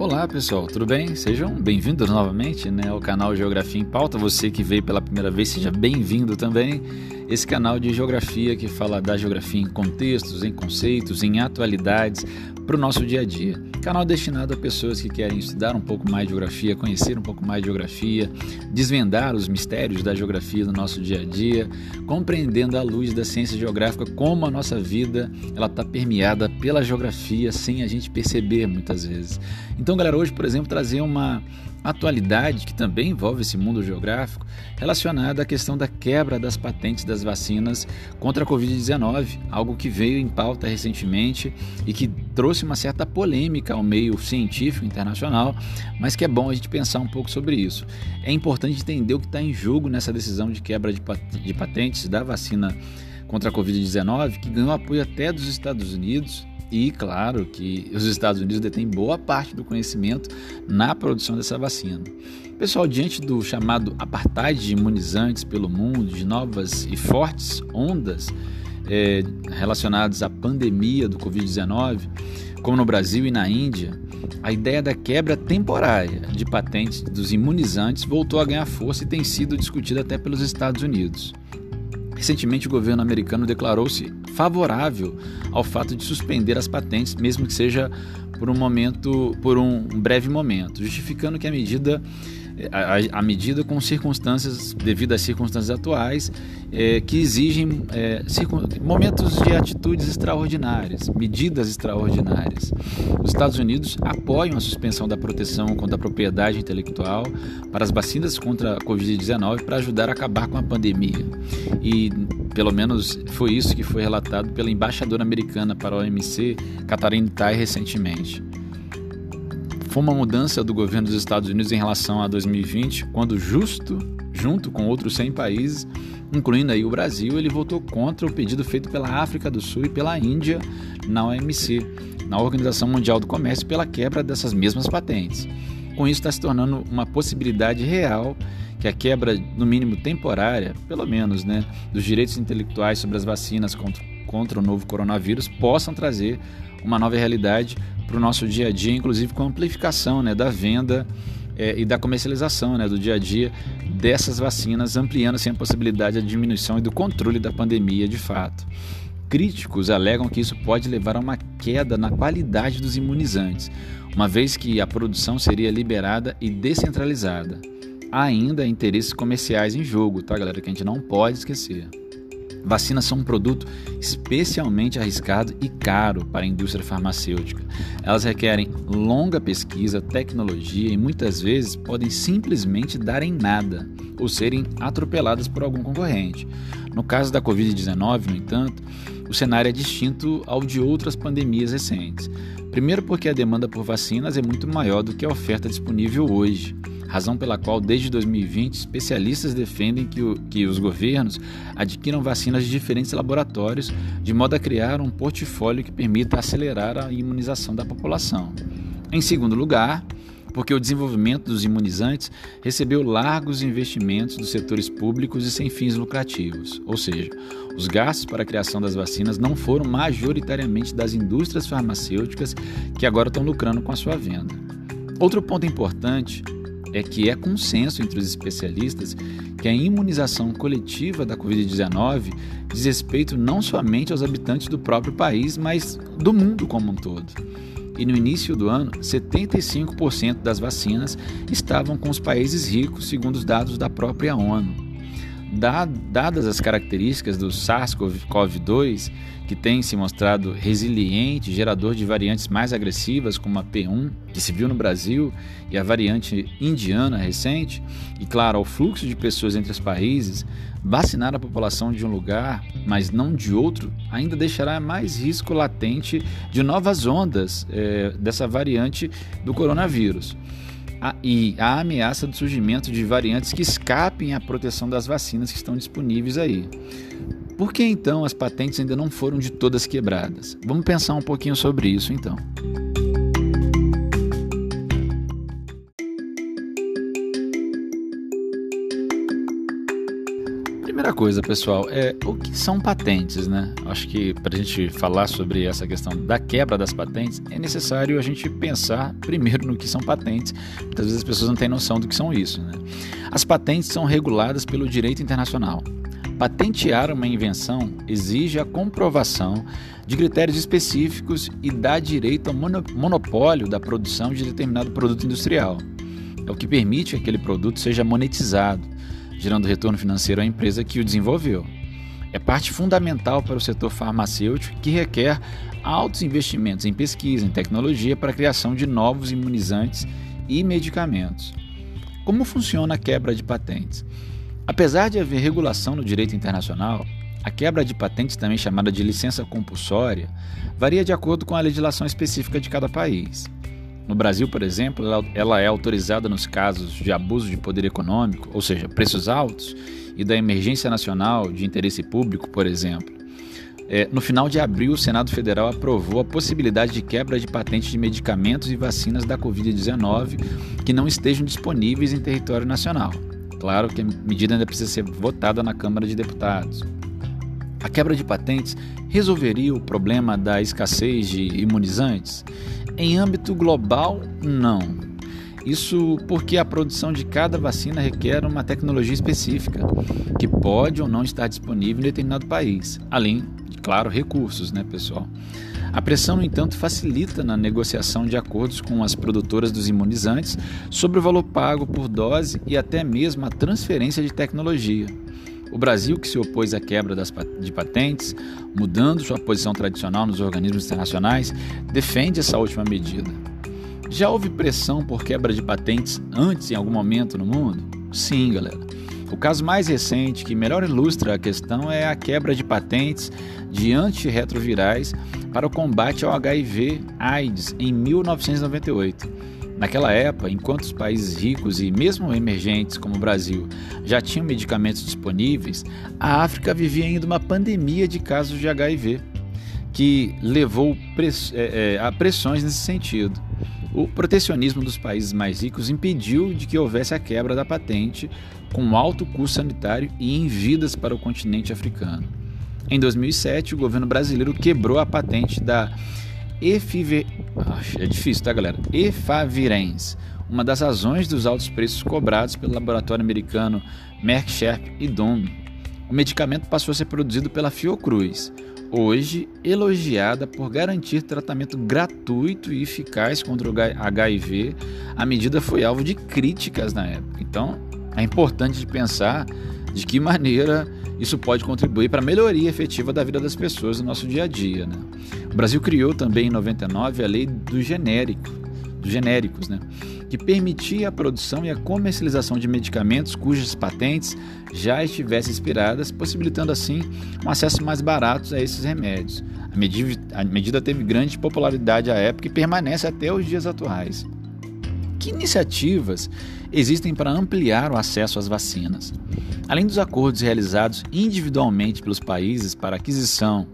Olá pessoal, tudo bem? Sejam bem-vindos novamente né, ao canal Geografia em Pauta. Você que veio pela primeira vez, seja bem-vindo também. Esse canal de geografia que fala da geografia em contextos, em conceitos, em atualidades para o nosso dia a dia. Canal destinado a pessoas que querem estudar um pouco mais de geografia, conhecer um pouco mais de geografia, desvendar os mistérios da geografia no nosso dia a dia, compreendendo à luz da ciência geográfica como a nossa vida ela está permeada pela geografia sem a gente perceber muitas vezes. Então, galera, hoje, por exemplo, trazer uma atualidade que também envolve esse mundo geográfico, relacionada à questão da quebra das patentes das vacinas contra a Covid-19, algo que veio em pauta recentemente e que trouxe uma certa polêmica ao meio científico internacional, mas que é bom a gente pensar um pouco sobre isso. É importante entender o que está em jogo nessa decisão de quebra de patentes da vacina contra a Covid-19, que ganhou apoio até dos Estados Unidos e claro que os Estados Unidos detêm boa parte do conhecimento na produção dessa vacina. Pessoal, diante do chamado apartheid de imunizantes pelo mundo, de novas e fortes ondas é, relacionadas à pandemia do Covid-19, como no Brasil e na Índia, a ideia da quebra temporária de patentes dos imunizantes voltou a ganhar força e tem sido discutida até pelos Estados Unidos. Recentemente, o governo americano declarou-se favorável ao fato de suspender as patentes, mesmo que seja por um momento, por um breve momento, justificando que a medida a, medida com circunstâncias, devido às circunstâncias atuais, é, que exigem é, momentos de atitudes extraordinárias, medidas extraordinárias. Os Estados Unidos apoiam a suspensão da proteção contra a propriedade intelectual para as vacinas contra a Covid-19 para ajudar a acabar com a pandemia. E pelo menos foi isso que foi relatado pela embaixadora americana para a OMC, Catarina Tai, recentemente. Foi uma mudança do governo dos Estados Unidos em relação a 2020, quando justo, junto com outros 100 países, incluindo aí o Brasil, ele votou contra o pedido feito pela África do Sul e pela Índia na OMC, na Organização Mundial do Comércio, pela quebra dessas mesmas patentes. Com isso está se tornando uma possibilidade real que a quebra, no mínimo temporária, pelo menos, né, dos direitos intelectuais sobre as vacinas contra, contra o novo coronavírus possam trazer uma nova realidade para o nosso dia a dia, inclusive com a amplificação né, da venda é, e da comercialização né, do dia a dia dessas vacinas, ampliando assim, a possibilidade da diminuição e do controle da pandemia de fato. Críticos alegam que isso pode levar a uma queda na qualidade dos imunizantes, uma vez que a produção seria liberada e descentralizada. Há ainda interesses comerciais em jogo, tá, galera? Que a gente não pode esquecer. Vacinas são um produto especialmente arriscado e caro para a indústria farmacêutica. Elas requerem longa pesquisa, tecnologia e muitas vezes podem simplesmente dar em nada ou serem atropeladas por algum concorrente. No caso da Covid-19, no entanto, o cenário é distinto ao de outras pandemias recentes. Primeiro, porque a demanda por vacinas é muito maior do que a oferta disponível hoje razão pela qual, desde 2020, especialistas defendem que, o, que os governos adquiram vacinas de diferentes laboratórios, de modo a criar um portfólio que permita acelerar a imunização da população. Em segundo lugar, porque o desenvolvimento dos imunizantes recebeu largos investimentos dos setores públicos e sem fins lucrativos, ou seja, os gastos para a criação das vacinas não foram majoritariamente das indústrias farmacêuticas que agora estão lucrando com a sua venda. Outro ponto importante é que é consenso entre os especialistas que a imunização coletiva da Covid-19 diz respeito não somente aos habitantes do próprio país, mas do mundo como um todo. E no início do ano, 75% das vacinas estavam com os países ricos, segundo os dados da própria ONU. Dadas as características do SARS-CoV-2, que tem se mostrado resiliente, gerador de variantes mais agressivas, como a P1, que se viu no Brasil, e a variante indiana recente, e claro, ao fluxo de pessoas entre os países, vacinar a população de um lugar, mas não de outro, ainda deixará mais risco latente de novas ondas é, dessa variante do coronavírus e a ameaça do surgimento de variantes que escapem à proteção das vacinas que estão disponíveis aí. Por que então as patentes ainda não foram de todas quebradas? Vamos pensar um pouquinho sobre isso então. Primeira coisa, pessoal, é o que são patentes, né? Acho que para a gente falar sobre essa questão da quebra das patentes, é necessário a gente pensar primeiro no que são patentes. Muitas vezes as pessoas não têm noção do que são isso, né? As patentes são reguladas pelo direito internacional. Patentear uma invenção exige a comprovação de critérios específicos e dá direito ao monopólio da produção de determinado produto industrial. É o que permite que aquele produto seja monetizado gerando retorno financeiro à empresa que o desenvolveu. É parte fundamental para o setor farmacêutico que requer altos investimentos em pesquisa, em tecnologia para a criação de novos imunizantes e medicamentos. Como funciona a quebra de patentes? Apesar de haver regulação no direito internacional, a quebra de patentes, também chamada de licença compulsória, varia de acordo com a legislação específica de cada país. No Brasil, por exemplo, ela é autorizada nos casos de abuso de poder econômico, ou seja, preços altos, e da emergência nacional de interesse público, por exemplo. É, no final de abril, o Senado Federal aprovou a possibilidade de quebra de patentes de medicamentos e vacinas da Covid-19 que não estejam disponíveis em território nacional. Claro que a medida ainda precisa ser votada na Câmara de Deputados. A quebra de patentes resolveria o problema da escassez de imunizantes? Em âmbito global, não. Isso porque a produção de cada vacina requer uma tecnologia específica, que pode ou não estar disponível em determinado país, além claro, recursos, né, pessoal? A pressão, no entanto, facilita na negociação de acordos com as produtoras dos imunizantes sobre o valor pago por dose e até mesmo a transferência de tecnologia. O Brasil, que se opôs à quebra das, de patentes, mudando sua posição tradicional nos organismos internacionais, defende essa última medida. Já houve pressão por quebra de patentes antes em algum momento no mundo? Sim, galera. O caso mais recente que melhor ilustra a questão é a quebra de patentes de antirretrovirais para o combate ao HIV/AIDS em 1998. Naquela época, enquanto os países ricos e mesmo emergentes como o Brasil já tinham medicamentos disponíveis, a África vivia ainda uma pandemia de casos de HIV, que levou é, é, a pressões nesse sentido. O protecionismo dos países mais ricos impediu de que houvesse a quebra da patente, com alto custo sanitário e em vidas para o continente africano. Em 2007, o governo brasileiro quebrou a patente da Efive... é difícil, tá, galera? Efavirenz, uma das razões dos altos preços cobrados pelo laboratório americano Merck Sharp e Dohme. O medicamento passou a ser produzido pela Fiocruz, hoje elogiada por garantir tratamento gratuito e eficaz contra o HIV. A medida foi alvo de críticas na época. Então, é importante pensar de que maneira isso pode contribuir para a melhoria efetiva da vida das pessoas no nosso dia a dia. Né? O Brasil criou também em 99 a lei do genérico, dos genéricos, né? que permitia a produção e a comercialização de medicamentos cujas patentes já estivessem expiradas, possibilitando assim um acesso mais barato a esses remédios. A medida, a medida teve grande popularidade à época e permanece até os dias atuais. Que iniciativas existem para ampliar o acesso às vacinas? Além dos acordos realizados individualmente pelos países para aquisição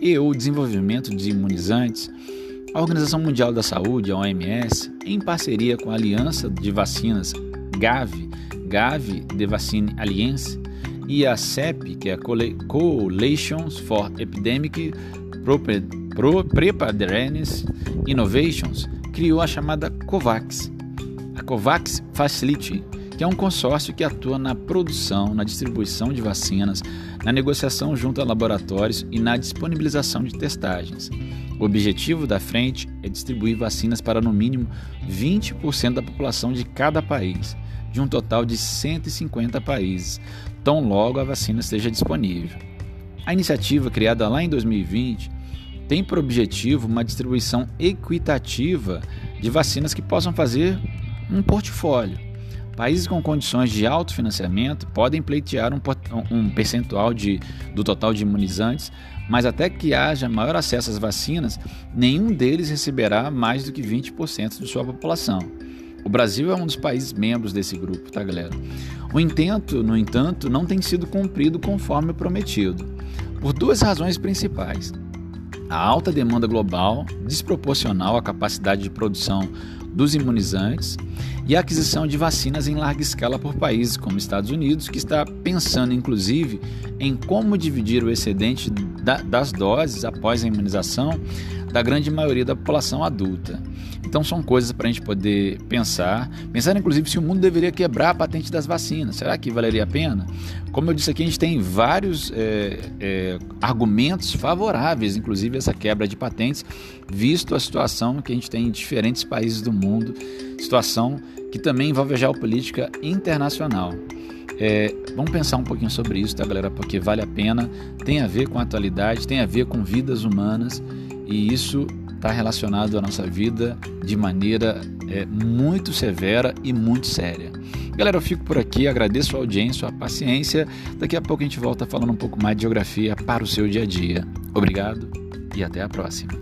e ou desenvolvimento de imunizantes, a Organização Mundial da Saúde, a OMS, em parceria com a Aliança de Vacinas GAVI, Gavi de Vaccine Alliance, e a CEP, que é a Coalition for Epidemic Preparedness Innovations, criou a chamada COVAX, a COVAX Facility, que é um consórcio que atua na produção, na distribuição de vacinas, na negociação junto a laboratórios e na disponibilização de testagens. O objetivo da frente é distribuir vacinas para no mínimo 20% da população de cada país, de um total de 150 países, tão logo a vacina esteja disponível. A iniciativa, criada lá em 2020, tem por objetivo uma distribuição equitativa de vacinas que possam fazer um portfólio. Países com condições de alto financiamento podem pleitear um, um percentual de, do total de imunizantes, mas até que haja maior acesso às vacinas, nenhum deles receberá mais do que 20% de sua população. O Brasil é um dos países membros desse grupo, tá, galera? O intento, no entanto, não tem sido cumprido conforme prometido, por duas razões principais. A alta demanda global, desproporcional à capacidade de produção dos imunizantes e a aquisição de vacinas em larga escala por países como Estados Unidos, que está pensando inclusive em como dividir o excedente das doses após a imunização da grande maioria da população adulta. Então são coisas para a gente poder pensar, pensar inclusive se o mundo deveria quebrar a patente das vacinas. Será que valeria a pena? Como eu disse aqui, a gente tem vários é, é, argumentos favoráveis, inclusive essa quebra de patentes, visto a situação que a gente tem em diferentes países do mundo, situação que também envolve a geopolítica internacional. É, vamos pensar um pouquinho sobre isso, tá, galera? Porque vale a pena, tem a ver com a atualidade, tem a ver com vidas humanas e isso está relacionado à nossa vida de maneira é, muito severa e muito séria. Galera, eu fico por aqui, agradeço a audiência, a paciência. Daqui a pouco a gente volta falando um pouco mais de geografia para o seu dia a dia. Obrigado e até a próxima.